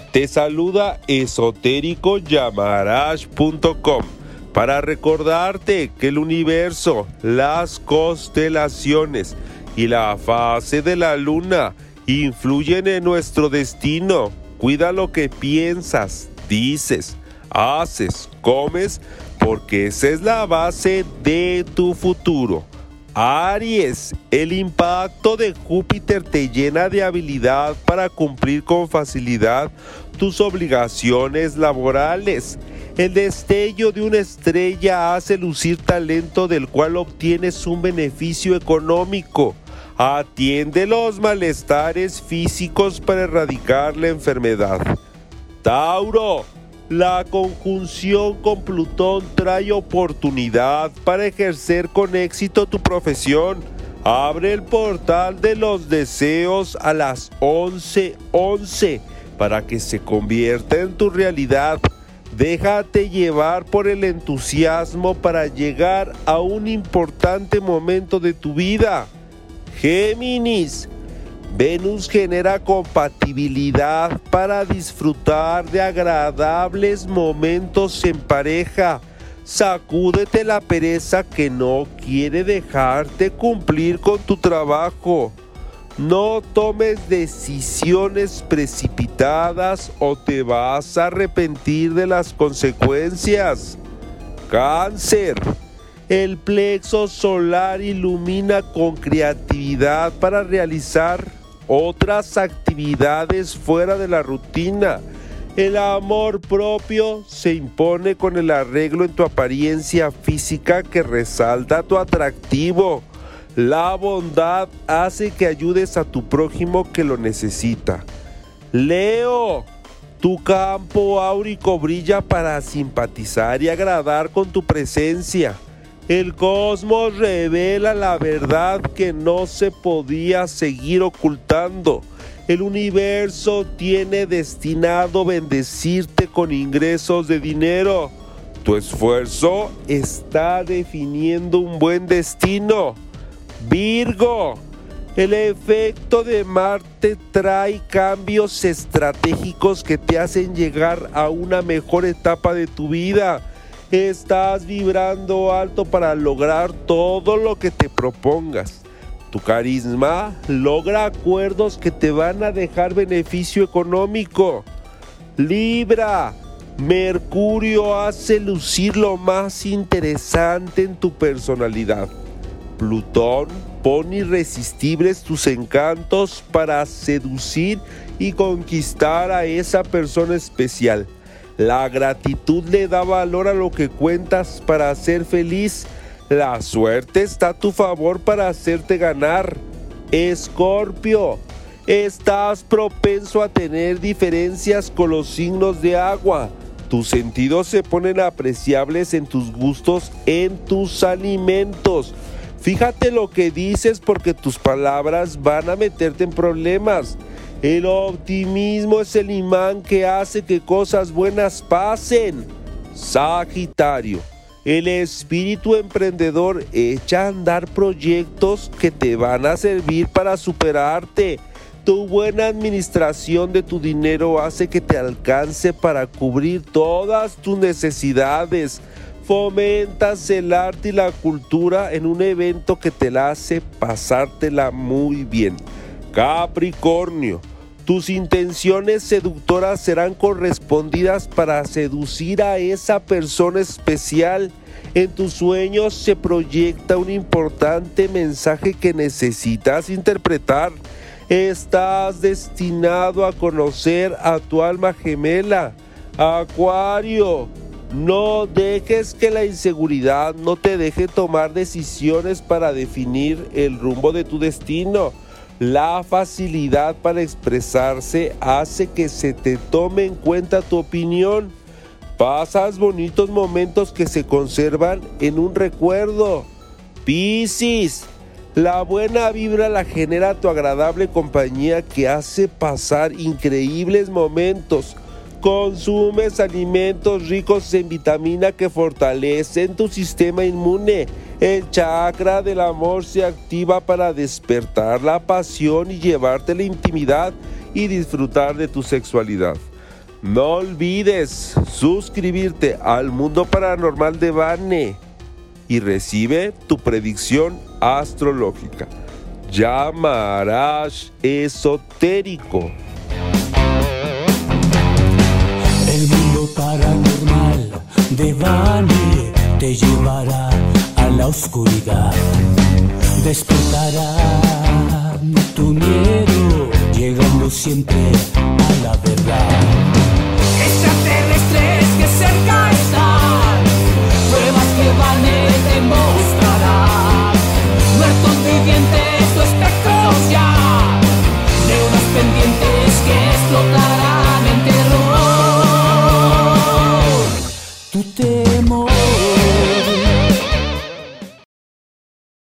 Te saluda esotéricoyamarash.com para recordarte que el universo, las constelaciones y la fase de la luna influyen en nuestro destino. Cuida lo que piensas, dices, haces, comes, porque esa es la base de tu futuro. Aries, el impacto de Júpiter te llena de habilidad para cumplir con facilidad tus obligaciones laborales. El destello de una estrella hace lucir talento del cual obtienes un beneficio económico. Atiende los malestares físicos para erradicar la enfermedad. Tauro, la conjunción con Plutón trae oportunidad para ejercer con éxito tu profesión. Abre el portal de los deseos a las 11:11 para que se convierta en tu realidad. Déjate llevar por el entusiasmo para llegar a un importante momento de tu vida. Géminis, Venus genera compatibilidad para disfrutar de agradables momentos en pareja. Sacúdete la pereza que no quiere dejarte cumplir con tu trabajo. No tomes decisiones precipitadas o te vas a arrepentir de las consecuencias. Cáncer. El plexo solar ilumina con creatividad para realizar otras actividades fuera de la rutina. El amor propio se impone con el arreglo en tu apariencia física que resalta tu atractivo. La bondad hace que ayudes a tu prójimo que lo necesita. Leo, tu campo áurico brilla para simpatizar y agradar con tu presencia. El cosmos revela la verdad que no se podía seguir ocultando. El universo tiene destinado bendecirte con ingresos de dinero. Tu esfuerzo está definiendo un buen destino. Virgo, el efecto de Marte trae cambios estratégicos que te hacen llegar a una mejor etapa de tu vida. Estás vibrando alto para lograr todo lo que te propongas. Tu carisma logra acuerdos que te van a dejar beneficio económico. Libra, Mercurio hace lucir lo más interesante en tu personalidad. Plutón pone irresistibles tus encantos para seducir y conquistar a esa persona especial. La gratitud le da valor a lo que cuentas para ser feliz. La suerte está a tu favor para hacerte ganar. Escorpio, estás propenso a tener diferencias con los signos de agua. Tus sentidos se ponen apreciables en tus gustos, en tus alimentos. Fíjate lo que dices porque tus palabras van a meterte en problemas. El optimismo es el imán que hace que cosas buenas pasen. Sagitario. El espíritu emprendedor echa a andar proyectos que te van a servir para superarte. Tu buena administración de tu dinero hace que te alcance para cubrir todas tus necesidades. Fomentas el arte y la cultura en un evento que te la hace pasártela muy bien. Capricornio, tus intenciones seductoras serán correspondidas para seducir a esa persona especial. En tus sueños se proyecta un importante mensaje que necesitas interpretar. Estás destinado a conocer a tu alma gemela. Acuario, no dejes que la inseguridad no te deje tomar decisiones para definir el rumbo de tu destino. La facilidad para expresarse hace que se te tome en cuenta tu opinión. Pasas bonitos momentos que se conservan en un recuerdo. Piscis, la buena vibra la genera tu agradable compañía que hace pasar increíbles momentos. Consumes alimentos ricos en vitamina que fortalecen tu sistema inmune. El chakra del amor se activa para despertar la pasión y llevarte la intimidad y disfrutar de tu sexualidad. No olvides suscribirte al mundo paranormal de Vane y recibe tu predicción astrológica. Llamarás esotérico. El mundo paranormal de Vane a la verdad. Extraterrestres que se